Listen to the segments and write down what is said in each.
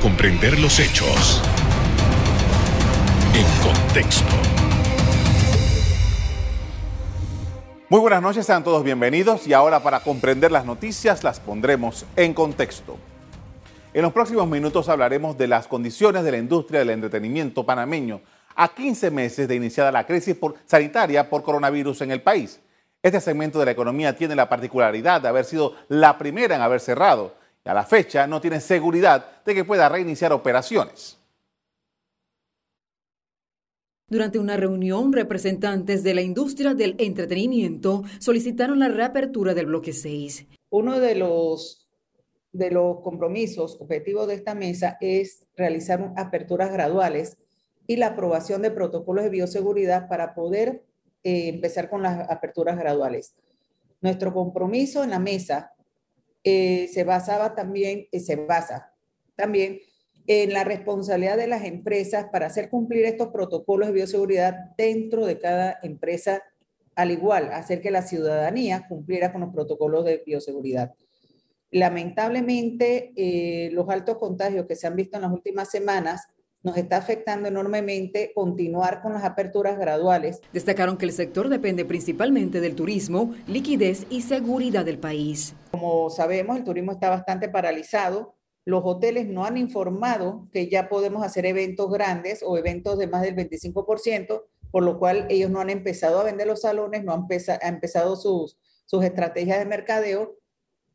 comprender los hechos en contexto. Muy buenas noches, sean todos bienvenidos y ahora para comprender las noticias las pondremos en contexto. En los próximos minutos hablaremos de las condiciones de la industria del entretenimiento panameño a 15 meses de iniciada la crisis sanitaria por coronavirus en el país. Este segmento de la economía tiene la particularidad de haber sido la primera en haber cerrado y a la fecha no tiene seguridad de que pueda reiniciar operaciones. Durante una reunión, representantes de la industria del entretenimiento solicitaron la reapertura del bloque 6. Uno de los, de los compromisos objetivos de esta mesa es realizar aperturas graduales y la aprobación de protocolos de bioseguridad para poder eh, empezar con las aperturas graduales. Nuestro compromiso en la mesa eh, se basaba también, eh, se basa también en la responsabilidad de las empresas para hacer cumplir estos protocolos de bioseguridad dentro de cada empresa, al igual, hacer que la ciudadanía cumpliera con los protocolos de bioseguridad. Lamentablemente, los altos contagios que se han visto en las últimas semanas nos está afectando enormemente continuar con las aperturas graduales. Destacaron que el sector depende principalmente del turismo, liquidez y seguridad del país. Como sabemos, el turismo está bastante paralizado. Los hoteles no han informado que ya podemos hacer eventos grandes o eventos de más del 25%, por lo cual ellos no han empezado a vender los salones, no han, empezado sus, sus estrategias de mercadeo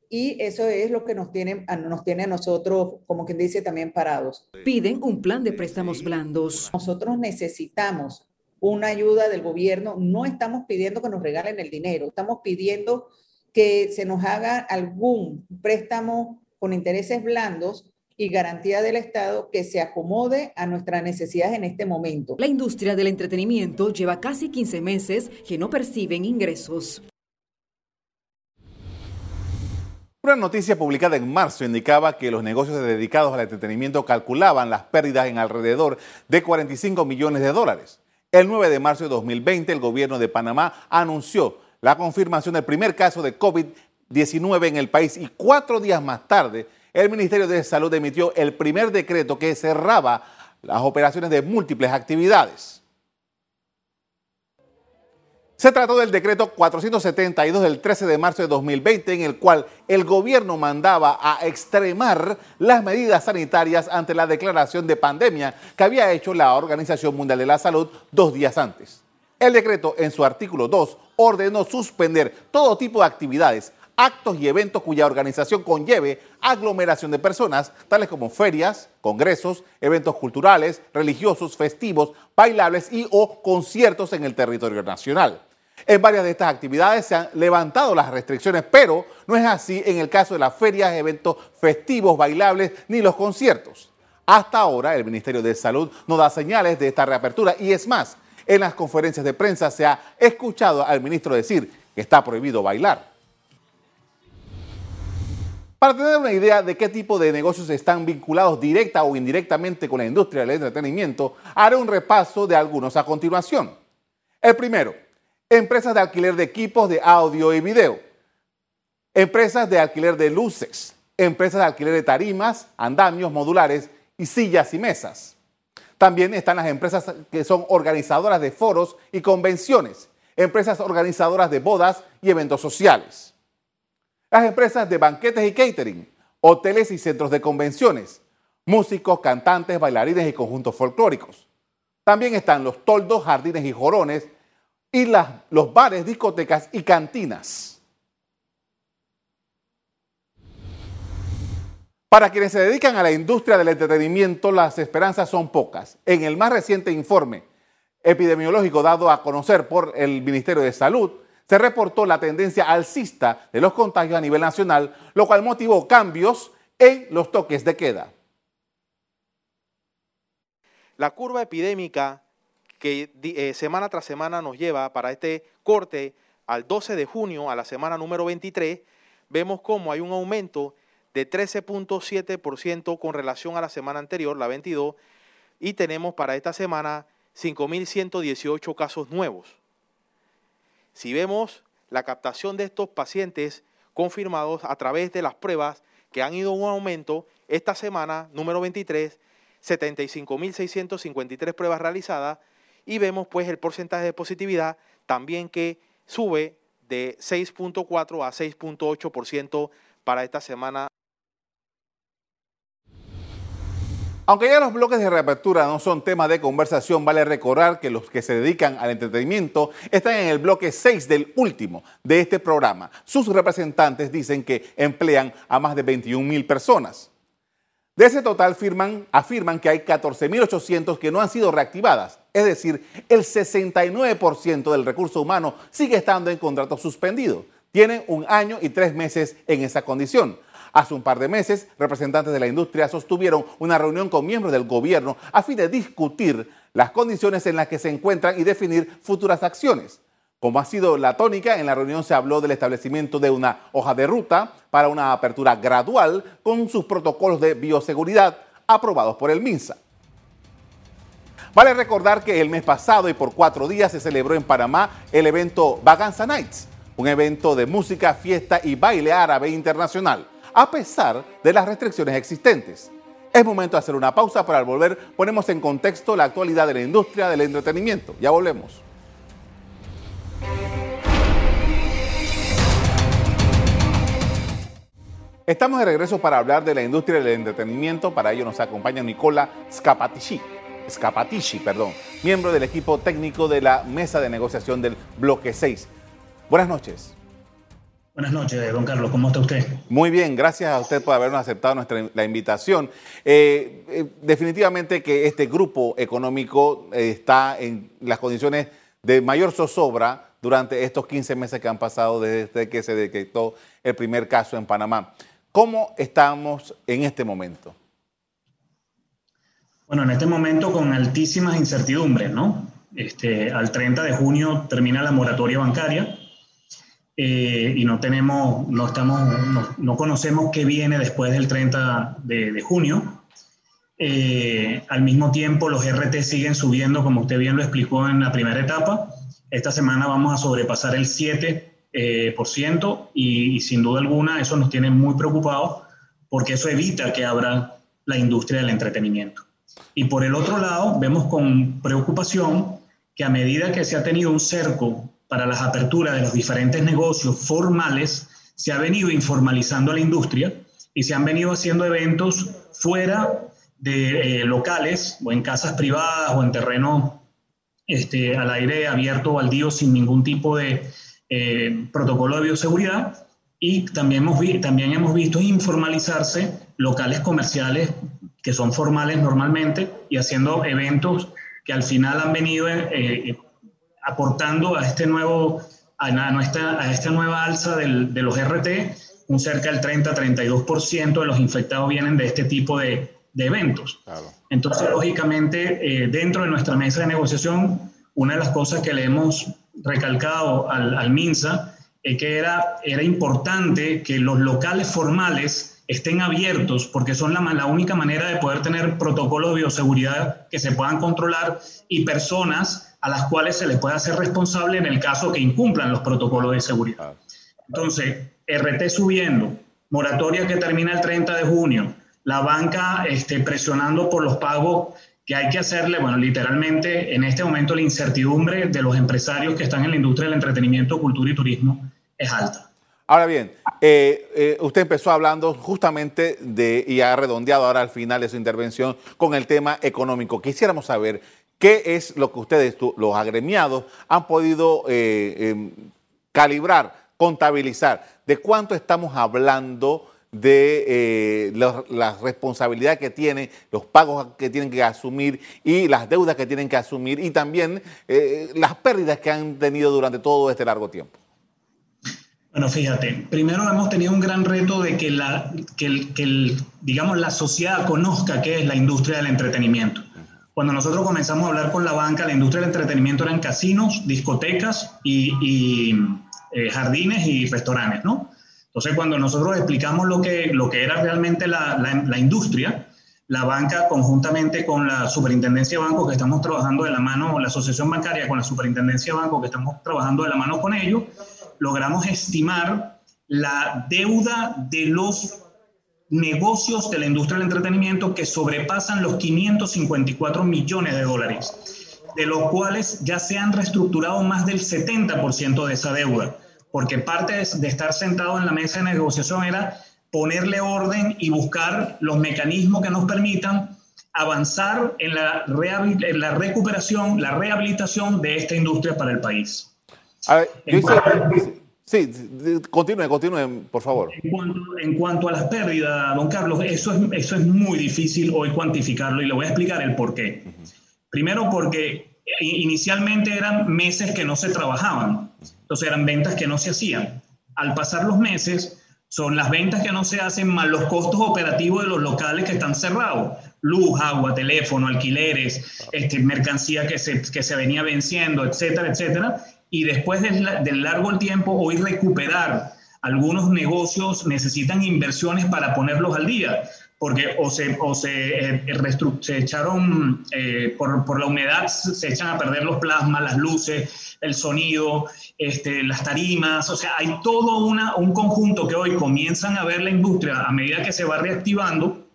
y eso es lo que nos tiene, nos tiene a nosotros, como quien dice, también parados. Piden un plan de préstamos blandos. Nosotros necesitamos una ayuda del gobierno. No estamos pidiendo que nos regalen el dinero, estamos pidiendo que se nos haga algún préstamo con intereses blandos y garantía del Estado que se acomode a nuestras necesidades en este momento. La industria del entretenimiento lleva casi 15 meses que no perciben ingresos. Una noticia publicada en marzo indicaba que los negocios dedicados al entretenimiento calculaban las pérdidas en alrededor de 45 millones de dólares. El 9 de marzo de 2020, el gobierno de Panamá anunció la confirmación del primer caso de COVID-19 en el país y cuatro días más tarde, el Ministerio de Salud emitió el primer decreto que cerraba las operaciones de múltiples actividades. Se trató del decreto 472 del 13 de marzo de 2020 en el cual el gobierno mandaba a extremar las medidas sanitarias ante la declaración de pandemia que había hecho la Organización Mundial de la Salud dos días antes. El decreto en su artículo 2 ordenó suspender todo tipo de actividades, actos y eventos cuya organización conlleve aglomeración de personas, tales como ferias, congresos, eventos culturales, religiosos, festivos, bailables y o conciertos en el territorio nacional. En varias de estas actividades se han levantado las restricciones, pero no es así en el caso de las ferias, eventos festivos, bailables ni los conciertos. Hasta ahora el Ministerio de Salud no da señales de esta reapertura y es más, en las conferencias de prensa se ha escuchado al ministro decir que está prohibido bailar. Para tener una idea de qué tipo de negocios están vinculados directa o indirectamente con la industria del entretenimiento, haré un repaso de algunos a continuación. El primero, empresas de alquiler de equipos de audio y video, empresas de alquiler de luces, empresas de alquiler de tarimas, andamios modulares y sillas y mesas. También están las empresas que son organizadoras de foros y convenciones, empresas organizadoras de bodas y eventos sociales. Las empresas de banquetes y catering, hoteles y centros de convenciones, músicos, cantantes, bailarines y conjuntos folclóricos. También están los toldos, jardines y jorones, y los bares, discotecas y cantinas. Para quienes se dedican a la industria del entretenimiento, las esperanzas son pocas. En el más reciente informe epidemiológico dado a conocer por el Ministerio de Salud, se reportó la tendencia alcista de los contagios a nivel nacional, lo cual motivó cambios en los toques de queda. La curva epidémica que eh, semana tras semana nos lleva para este corte al 12 de junio, a la semana número 23, vemos cómo hay un aumento de 13.7% con relación a la semana anterior, la 22, y tenemos para esta semana 5.118 casos nuevos. Si vemos la captación de estos pacientes confirmados a través de las pruebas que han ido un aumento esta semana, número 23, 75.653 pruebas realizadas y vemos pues el porcentaje de positividad también que sube de 6.4 a 6.8% para esta semana. Aunque ya los bloques de reapertura no son tema de conversación, vale recordar que los que se dedican al entretenimiento están en el bloque 6 del último de este programa. Sus representantes dicen que emplean a más de 21 mil personas. De ese total firman, afirman que hay 14.800 que no han sido reactivadas, es decir, el 69% del recurso humano sigue estando en contrato suspendido. Tienen un año y tres meses en esa condición. Hace un par de meses, representantes de la industria sostuvieron una reunión con miembros del gobierno a fin de discutir las condiciones en las que se encuentran y definir futuras acciones. Como ha sido la tónica, en la reunión se habló del establecimiento de una hoja de ruta para una apertura gradual con sus protocolos de bioseguridad aprobados por el MINSA. Vale recordar que el mes pasado y por cuatro días se celebró en Panamá el evento Vaganza Nights, un evento de música, fiesta y baile árabe internacional, a pesar de las restricciones existentes. Es momento de hacer una pausa, para al volver ponemos en contexto la actualidad de la industria del entretenimiento. Ya volvemos. Estamos de regreso para hablar de la industria del entretenimiento. Para ello nos acompaña Nicola Scapatici, Scapatici, perdón, miembro del equipo técnico de la mesa de negociación del Bloque 6. Buenas noches. Buenas noches, don Carlos. ¿Cómo está usted? Muy bien, gracias a usted por habernos aceptado nuestra, la invitación. Eh, eh, definitivamente que este grupo económico eh, está en las condiciones de mayor zozobra durante estos 15 meses que han pasado desde que se detectó el primer caso en Panamá. ¿Cómo estamos en este momento? Bueno, en este momento con altísimas incertidumbres, ¿no? Este, al 30 de junio termina la moratoria bancaria eh, y no tenemos, no estamos, no, conocemos qué viene después del 30 de, junio. Eh, al mismo tiempo, los RT siguen subiendo, como usted bien lo explicó en la primera etapa. Esta semana vamos a sobrepasar el 7 eh, por ciento y, sin duda alguna eso nos tiene muy preocupados porque eso evita que abra la industria del entretenimiento. Y por el otro lado, vemos con preocupación que a medida que se ha tenido un cerco para las aperturas de los diferentes negocios formales, se ha venido informalizando la industria y se han venido haciendo eventos fuera de eh, locales o en casas privadas o en terreno este, al aire abierto baldío sin ningún tipo de, eh, protocolo de bioseguridad. Y también hemos, también hemos visto informalizarse locales comerciales que son formales normalmente y haciendo eventos que al final han venido eh, eh, aportando a este nuevo a, nuestra, a esta nueva alza del, de los RT, un cerca del 30-32% de los infectados vienen de este tipo de, de eventos. Entonces, lógicamente, dentro de nuestra mesa de negociación, una de las cosas que le hemos recalcado al, MINSA es que era, era importante que los locales formales estén abiertos porque son la, la única manera de poder tener protocolos de bioseguridad que se puedan controlar y personas a las cuales se les pueda hacer responsable en el caso que incumplan los protocolos de seguridad. Entonces, RT subiendo, moratoria que termina el 30 de junio, la banca este, presionando por los pagos que hay que hacerle, bueno, literalmente en este momento la incertidumbre de los empresarios que están en la industria del entretenimiento, cultura y turismo es alta. Ahora bien, eh, eh, usted empezó hablando justamente de, y ha redondeado ahora al final de su intervención con el tema económico. Quisiéramos saber qué es lo que ustedes, los agremiados, han podido eh, em, calibrar, contabilizar, de cuánto estamos hablando de eh, la, responsabilidad que tienen, los pagos que tienen que asumir y las deudas que tienen que asumir y también las pérdidas que han tenido durante todo este largo tiempo. Bueno, fíjate, primero hemos tenido un gran reto de que, la, que, digamos, la sociedad conozca qué es la industria del entretenimiento. Cuando nosotros comenzamos a hablar con la banca, la industria del entretenimiento eran casinos, discotecas y, eh, jardines y restaurantes, ¿no? Entonces, cuando nosotros explicamos lo que, lo que era realmente la, la, industria, la banca conjuntamente con la Superintendencia de Banco, que estamos trabajando de la mano, la Asociación Bancaria con la Superintendencia de Banco, que estamos trabajando de la mano con ellos, logramos estimar la deuda de los negocios de la industria del entretenimiento que sobrepasan los 554 millones de dólares, de los cuales ya se han reestructurado más del 70% de esa deuda, porque parte de estar sentado en la mesa de negociación era ponerle orden y buscar los mecanismos que nos permitan avanzar en la, en la recuperación, la rehabilitación de esta industria para el país. Sí, continúe, continúe, por favor. En cuanto, a las pérdidas, don Carlos, eso es, eso es muy difícil hoy cuantificarlo y le voy a explicar el por qué. Primero porque inicialmente eran meses que no se trabajaban, entonces eran ventas que no se hacían. Al pasar los meses, son las ventas que no se hacen más los costos operativos de los locales que están cerrados. Luz, agua, teléfono, alquileres, este, mercancía que se, que se venía venciendo, etcétera, etcétera. Y después del, del largo tiempo, hoy recuperar algunos negocios necesitan inversiones para ponerlos al día porque o se, o se, eh, se echaron, eh, por, por, la humedad, se echan a perder los plasmas, las luces, el sonido, este, las tarimas, o sea, hay todo una, un conjunto que hoy comienzan a ver la industria a medida que se va reactivando,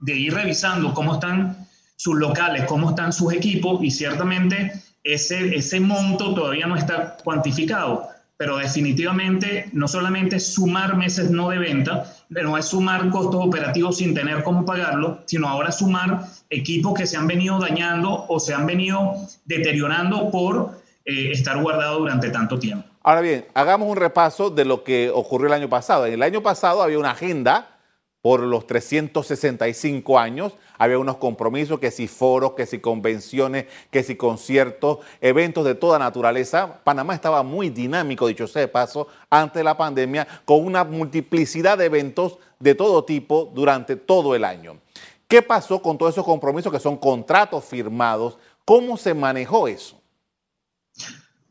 de ir revisando cómo están sus locales, cómo están sus equipos y ciertamente ese, ese monto todavía no está cuantificado pero definitivamente no solamente sumar meses no de venta, pero es sumar costos operativos sin tener cómo pagarlo, sino ahora sumar equipos que se han venido dañando o se han venido deteriorando por eh, estar guardados durante tanto tiempo. Ahora bien, hagamos un repaso de lo que ocurrió el año pasado. En el año pasado había una agenda por los 365 años. Había unos compromisos, que si foros, que si convenciones, que si conciertos, eventos de toda naturaleza. Panamá estaba muy dinámico, dicho sea de paso, antes de la pandemia, con una multiplicidad de eventos de todo tipo durante todo el año. ¿Qué pasó con todos esos compromisos que son contratos firmados? ¿Cómo se manejó eso?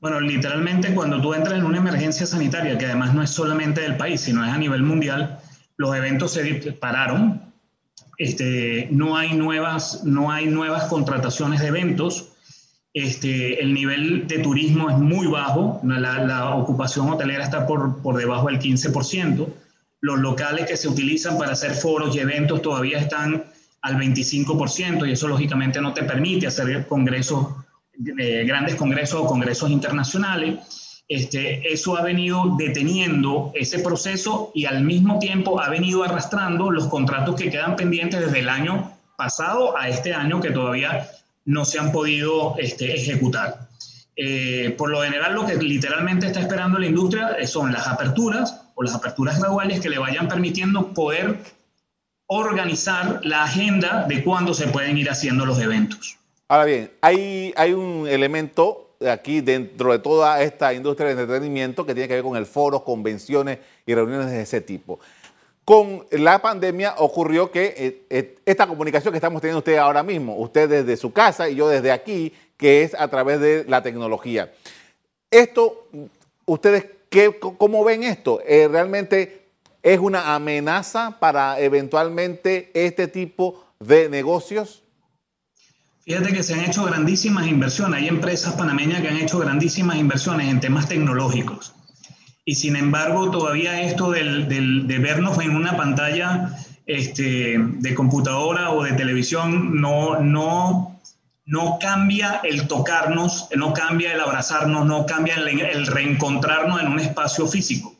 Bueno, literalmente cuando tú entras en una emergencia sanitaria, que además no es solamente del país, sino es a nivel mundial, los eventos se pararon, este, no, hay nuevas, no hay nuevas contrataciones de eventos, este, el nivel de turismo es muy bajo, la, la ocupación hotelera está por, por debajo del 15%, los locales que se utilizan para hacer foros y eventos todavía están al 25% y eso lógicamente no te permite hacer congresos, eh, grandes congresos o congresos internacionales. Este, eso ha venido deteniendo ese proceso y al mismo tiempo ha venido arrastrando los contratos que quedan pendientes desde el año pasado a este año que todavía no se han podido este, ejecutar. Eh, por lo general, lo que literalmente está esperando la industria son las aperturas o las aperturas graduales que le vayan permitiendo poder organizar la agenda de cuándo se pueden ir haciendo los eventos. Ahora bien, hay, hay un elemento aquí dentro de toda esta industria de entretenimiento que tiene que ver con el foro, convenciones y reuniones de ese tipo. Con la pandemia ocurrió que eh, eh, esta comunicación que estamos teniendo ustedes ahora mismo, usted desde su casa y yo desde aquí, que es a través de la tecnología. Esto, ¿ustedes qué, cómo ven esto? Eh, ¿Realmente es una amenaza para eventualmente este tipo de negocios? Fíjate que se han hecho grandísimas inversiones. Hay empresas panameñas que han hecho grandísimas inversiones en temas tecnológicos. Y sin embargo, todavía esto de vernos en una pantalla este, de computadora o de televisión no, no, no cambia el tocarnos, no cambia el abrazarnos, no cambia el, reencontrarnos en un espacio físico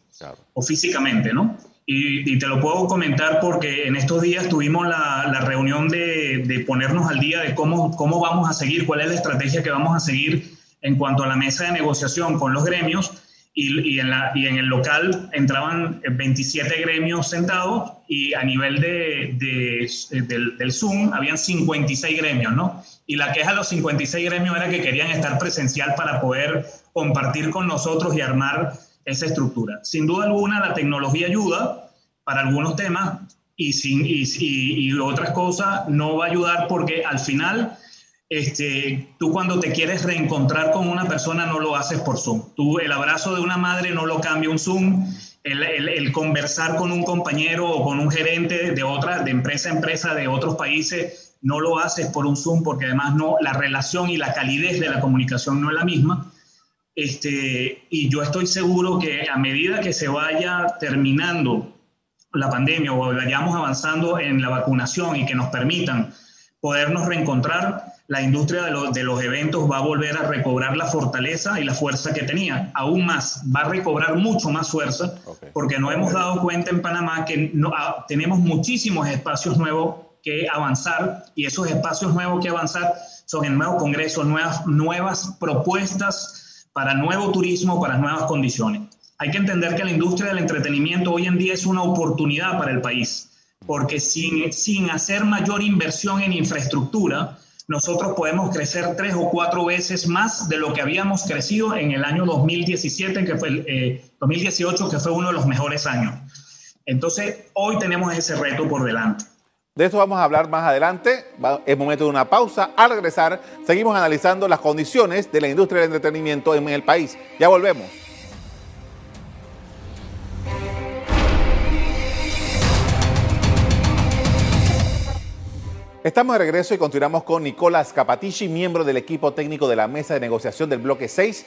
o físicamente, ¿no? Y, te lo puedo comentar porque en estos días tuvimos la, la reunión de, de, ponernos al día de cómo, cómo vamos a seguir, cuál es la estrategia que vamos a seguir en cuanto a la mesa de negociación con los gremios. Y, y, en, la, y en el local entraban 27 gremios sentados y a nivel de, de, del, del, Zoom habían 56 gremios, ¿no? Y la queja de los 56 gremios era que querían estar presencial para poder compartir con nosotros y armar esa estructura. Sin duda alguna, la tecnología ayuda para algunos temas y, sin, y, y, otras cosas no va a ayudar porque al final, este, tú cuando te quieres reencontrar con una persona no lo haces por Zoom. Tú el abrazo de una madre no lo cambia un Zoom. El, el, el, conversar con un compañero o con un gerente de otra, de empresa a empresa de otros países, no lo haces por un Zoom porque además no, la relación y la calidez de la comunicación no es la misma. Este, y yo estoy seguro que a medida que se vaya terminando la pandemia o vayamos avanzando en la vacunación y que nos permitan podernos reencontrar, la industria de, los, de los eventos va a volver a recobrar la fortaleza y la fuerza que tenía. Aún más, va a recobrar mucho más fuerza, porque nos hemos dado cuenta en Panamá que no, ah, tenemos muchísimos espacios nuevos que avanzar y esos espacios nuevos que avanzar son el nuevo congreso, nuevas, nuevas propuestas para nuevo turismo, para nuevas condiciones. Hay que entender que la industria del entretenimiento hoy en día es una oportunidad para el país, porque sin, sin hacer mayor inversión en infraestructura, nosotros podemos crecer tres o cuatro veces más de lo que habíamos crecido en el año 2017, que fue el 2018, eh, que fue uno de los mejores años. Entonces, hoy tenemos ese reto por delante. De esto vamos a hablar más adelante. Es momento de una pausa. Al regresar, seguimos analizando las condiciones de la industria del entretenimiento en el país. Ya volvemos. Estamos de regreso y continuamos con Nicolás Capatici, miembro del equipo técnico de la mesa de negociación del bloque 6,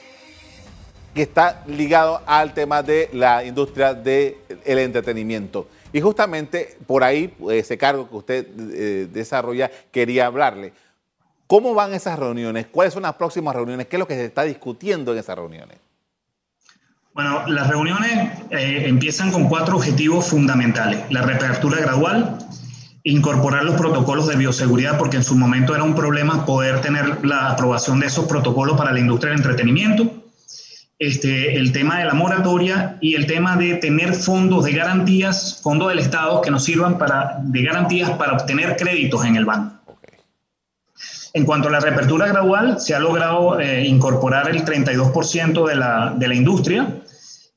que está ligado al tema de la industria del entretenimiento. Y justamente por ahí, ese cargo que usted eh, desarrolla, quería hablarle. ¿Cómo van esas reuniones? ¿Cuáles son las próximas reuniones? ¿Qué es lo que se está discutiendo en esas reuniones? Bueno, las reuniones eh, empiezan con cuatro objetivos fundamentales. La reapertura gradual, incorporar los protocolos de bioseguridad, porque en su momento era un problema poder tener la aprobación de esos protocolos para la industria del entretenimiento, este, el tema de la moratoria y el tema de tener fondos de garantías, fondos del Estado que nos sirvan para, de garantías para obtener créditos en el banco. En cuanto a la reapertura gradual, se ha logrado eh, incorporar el 32% de la, de la industria,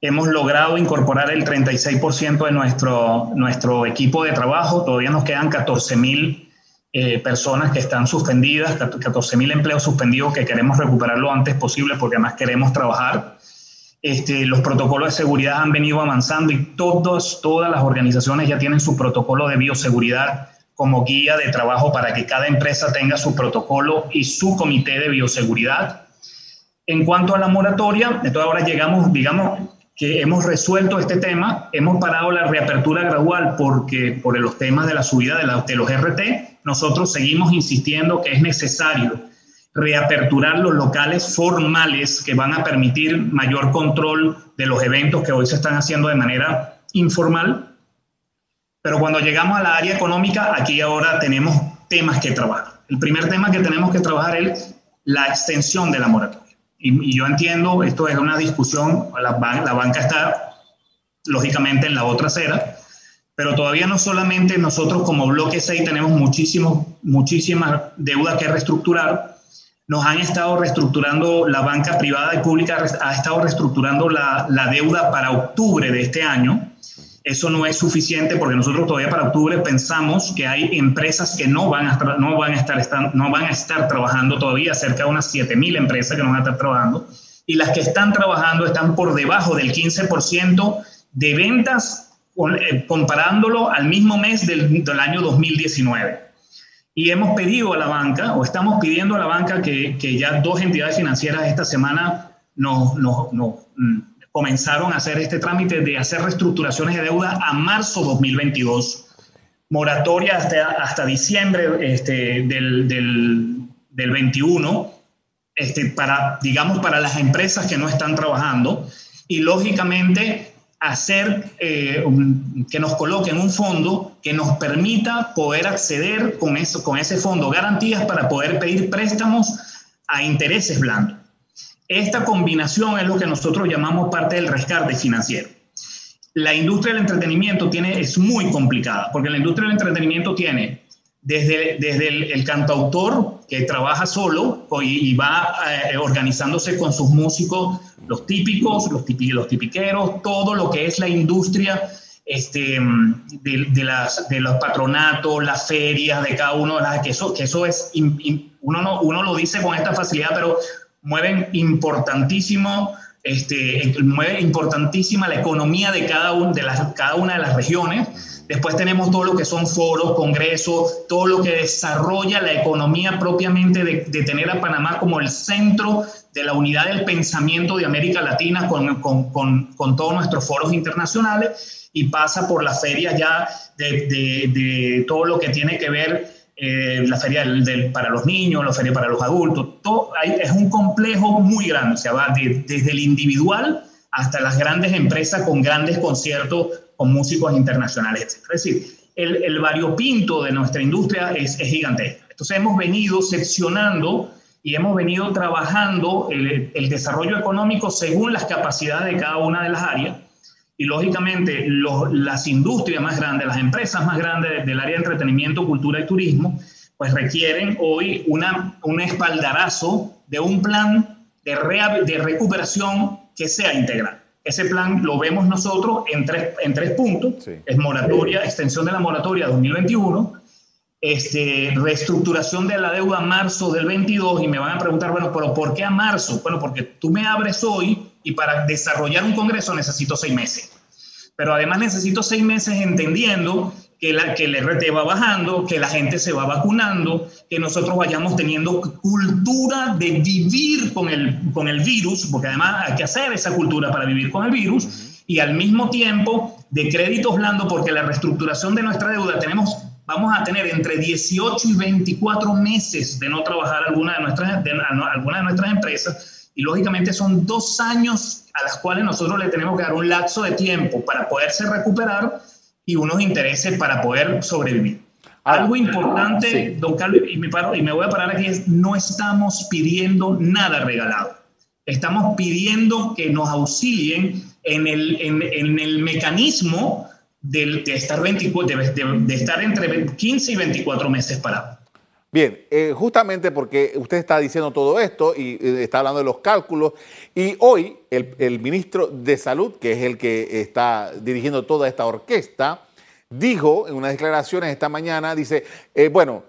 Hemos logrado incorporar el 36% de nuestro, nuestro equipo de trabajo. Todavía nos quedan 14 mil eh, personas que están suspendidas, 14 mil empleos suspendidos que queremos recuperar lo antes posible porque además queremos trabajar. Este, los protocolos de seguridad han venido avanzando y todos, todas las organizaciones ya tienen su protocolo de bioseguridad como guía de trabajo para que cada empresa tenga su protocolo y su comité de bioseguridad. En cuanto a la moratoria, entonces ahora llegamos, digamos, que hemos resuelto este tema, hemos parado la reapertura gradual porque por los temas de la subida de, de los RT, nosotros seguimos insistiendo que es necesario reaperturar los locales formales que van a permitir mayor control de los eventos que hoy se están haciendo de manera informal. Pero cuando llegamos a la área económica, aquí ahora tenemos temas que trabajar. El primer tema que tenemos que trabajar es la extensión de la moratoria. Y, yo entiendo, esto es una discusión, la, la banca está lógicamente en la otra acera, pero todavía no solamente nosotros como bloque 6 tenemos muchísimos, muchísimas deudas que reestructurar, nos han estado reestructurando, la banca privada y pública ha estado reestructurando la, la deuda para octubre de este año. Eso no es suficiente porque nosotros todavía para octubre pensamos que hay empresas que no van a no van a estar, no van a estar trabajando todavía, cerca de unas 7.000 empresas que no van a estar trabajando, y las que están trabajando están por debajo del 15% de ventas comparándolo al mismo mes del, año 2019. Y hemos pedido a la banca, o estamos pidiendo a la banca que, ya dos entidades financieras esta semana nos, mm, comenzaron a hacer este trámite de hacer reestructuraciones de deuda a marzo 2022, moratoria hasta, diciembre este, del 21, este, para, digamos, para las empresas que no están trabajando y lógicamente hacer eh, que nos coloquen un fondo que nos permita poder acceder con, eso, con ese fondo garantías para poder pedir préstamos a intereses blandos. Esta combinación es lo que nosotros llamamos parte del rescate financiero. La industria del entretenimiento tiene, es muy complicada, porque la industria del entretenimiento tiene desde, desde el, cantautor que trabaja solo y, va eh, organizándose con sus músicos, los típicos, los, los tipiqueros, todo lo que es la industria este, de, las, de los patronatos, las ferias, de cada uno de las que eso, que eso es, uno, no, uno lo dice con esta facilidad, pero mueven importantísimo, este, mueve importantísima la economía de cada, de las, cada una de las regiones, Después tenemos todo lo que son foros, congresos, todo lo que desarrolla la economía propiamente de, tener a Panamá como el centro de la unidad del pensamiento de América Latina con, con, con, con todos nuestros foros internacionales y pasa por las ferias ya de, de, todo lo que tiene que ver eh, la feria del, para los niños, la feria para los adultos, todo, hay, es un complejo muy grande, o sea, va de, desde el individual hasta las grandes empresas con grandes conciertos con músicos internacionales, etc. Es decir, el, el variopinto de nuestra industria es, es gigantesco. Entonces hemos venido seccionando y hemos venido trabajando el, desarrollo económico según las capacidades de cada una de las áreas. Y lógicamente los, las industrias más grandes, las empresas más grandes del área de entretenimiento, cultura y turismo, pues requieren hoy una, un espaldarazo de un plan de, re, de recuperación que sea integral. Ese plan lo vemos nosotros en tres, en tres puntos. Sí. Es moratoria, extensión de la moratoria 2021, este, reestructuración de la deuda a marzo del 22 y me van a preguntar, bueno, pero ¿por qué a marzo? Bueno, porque tú me abres hoy y para desarrollar un congreso necesito seis meses. Pero además necesito seis meses entendiendo que, la, que el RT va bajando, que la gente se va vacunando, que nosotros vayamos teniendo cultura de vivir con el, con el virus, porque además hay que hacer esa cultura para vivir con el virus, y al mismo tiempo de créditos blandos, porque la reestructuración de nuestra deuda tenemos vamos a tener entre 18 y 24 meses de no trabajar alguna de nuestras, de, alguna de nuestras empresas y lógicamente son dos años a las cuales nosotros le tenemos que dar un lapso de tiempo para poderse recuperar y unos intereses para poder sobrevivir. Ahora, Algo importante, sí. don Carlos, y me, paro, y me voy a parar aquí, es no estamos pidiendo nada regalado. Estamos pidiendo que nos auxilien en el, en, en el mecanismo de, de estar 24, de, de, de, estar entre 15 y 24 meses parado. Bien, eh, justamente porque usted está diciendo todo esto y eh, está hablando de los cálculos, y hoy el, ministro de Salud, que es el que está dirigiendo toda esta orquesta, dijo en unas declaraciones esta mañana, dice, eh, bueno,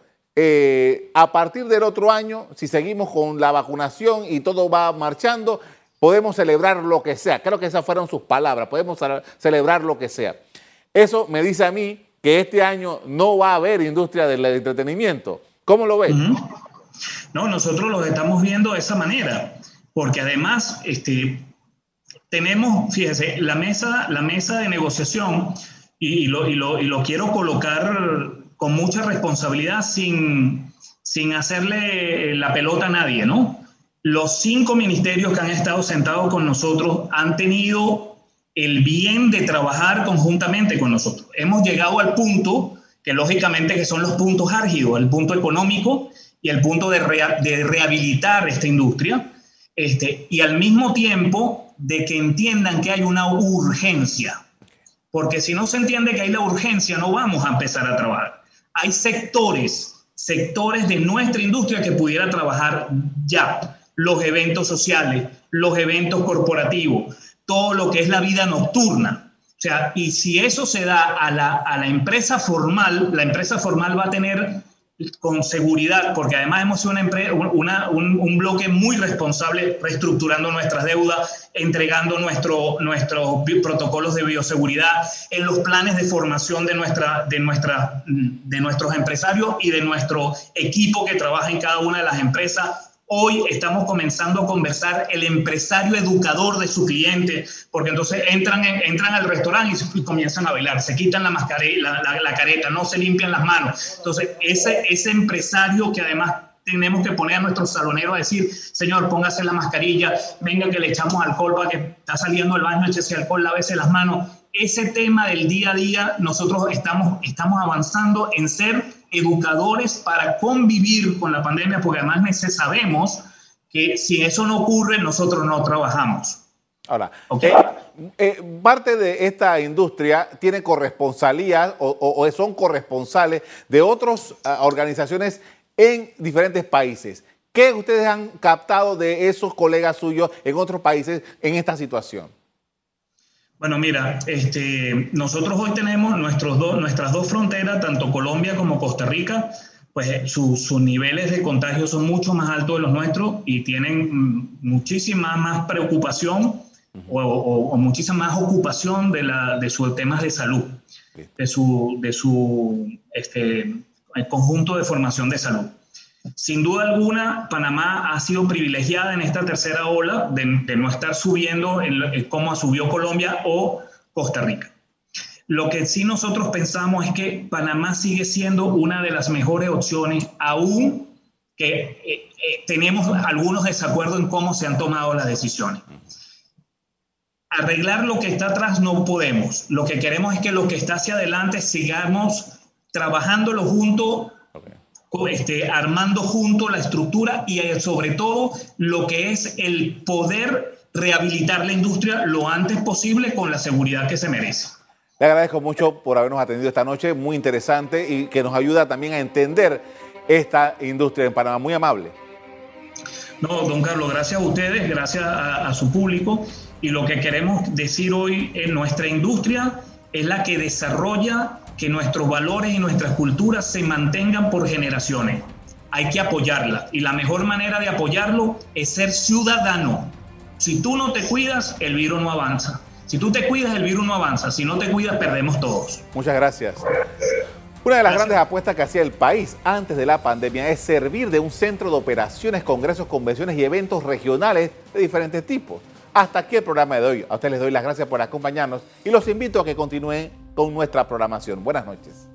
a partir del otro año, si seguimos con la vacunación y todo va marchando, podemos celebrar lo que sea. Creo que esas fueron sus palabras, podemos celebrar lo que sea. Eso me dice a mí que este año no va a haber industria del entretenimiento. ¿Cómo lo ves? No, nosotros lo estamos viendo de esa manera, porque además este, tenemos, fíjese, la mesa, la mesa de negociación, y, y, lo, y, lo, y lo quiero colocar con mucha responsabilidad sin, sin hacerle la pelota a nadie, ¿no? Los cinco ministerios que han estado sentados con nosotros han tenido el bien de trabajar conjuntamente con nosotros. Hemos llegado al punto que lógicamente que son los puntos álgidos, el punto económico y el punto de, rea, de rehabilitar esta industria, este, y al mismo tiempo de que entiendan que hay una urgencia, porque si no se entiende que hay la urgencia, no vamos a empezar a trabajar. Hay sectores, sectores de nuestra industria que pudiera trabajar ya, los eventos sociales, los eventos corporativos, todo lo que es la vida nocturna. O sea, y si eso se da a la, a la empresa formal, la empresa formal va a tener con seguridad, porque además hemos sido una, una, un, bloque muy responsable reestructurando nuestras deudas, entregando nuestro, nuestros protocolos de bioseguridad, en los planes de formación de, nuestra, de, nuestra, de nuestros empresarios y de nuestro equipo que trabaja en cada una de las empresas Hoy estamos comenzando a conversar el empresario educador de su cliente, porque entonces entran, en, entran al restaurante y, comienzan a bailar, se quitan la, mascarilla, la, careta, no se limpian las manos. Entonces, ese, ese empresario que además tenemos que poner a nuestro salonero a decir, señor, póngase la mascarilla, venga que le echamos alcohol para que está saliendo del baño, échese alcohol, lávese las manos. Ese tema del día a día, nosotros estamos, estamos avanzando en ser educadores para convivir con la pandemia, porque además sabemos que si eso no ocurre, nosotros no trabajamos. Ahora, okay. eh, eh, parte de esta industria tiene corresponsalía o, o, o son corresponsales de otras uh, organizaciones en diferentes países. ¿Qué ustedes han captado de esos colegas suyos en otros países en esta situación? Bueno, mira, este, nosotros hoy tenemos nuestros do, nuestras dos fronteras, tanto Colombia como Costa Rica, pues sus su niveles de contagio son mucho más altos de los nuestros y tienen muchísima más preocupación o, o, o, muchísima más ocupación de, la, de sus temas de salud. de su, de su este, conjunto de formación de salud. Sin duda alguna, Panamá ha sido privilegiada en esta tercera ola de, no estar subiendo en, como subió Colombia o Costa Rica. Lo que sí nosotros pensamos es que Panamá sigue siendo una de las mejores opciones, aún que eh, eh, tenemos algunos desacuerdos en cómo se han tomado las decisiones. Arreglar lo que está atrás no podemos. Lo que queremos es que lo que está hacia adelante sigamos trabajándolo junto este, armando junto la estructura y eh, sobre todo lo que es el poder rehabilitar la industria lo antes posible con la seguridad que se merece. Le agradezco mucho por habernos atendido esta noche, muy interesante y que nos ayuda también a entender esta industria en Panamá. Muy amable. No, don Carlos, gracias a ustedes, gracias a, a su público. Y lo que queremos decir hoy en nuestra industria es la que desarrolla que nuestros valores y nuestras culturas se mantengan por generaciones. Hay que apoyarla y la mejor manera de apoyarlo es ser ciudadano. Si tú no te cuidas, el virus no avanza. Si tú te cuidas, el virus no avanza. Si no te cuidas, perdemos todos. Muchas gracias. Una de las grandes apuestas que hacía el país antes de la pandemia es servir de un centro de operaciones, congresos, convenciones y eventos regionales de diferentes tipos. Hasta aquí el programa de hoy. A ustedes les doy las gracias por acompañarnos y los invito a que continúen con nuestra programación. Buenas noches.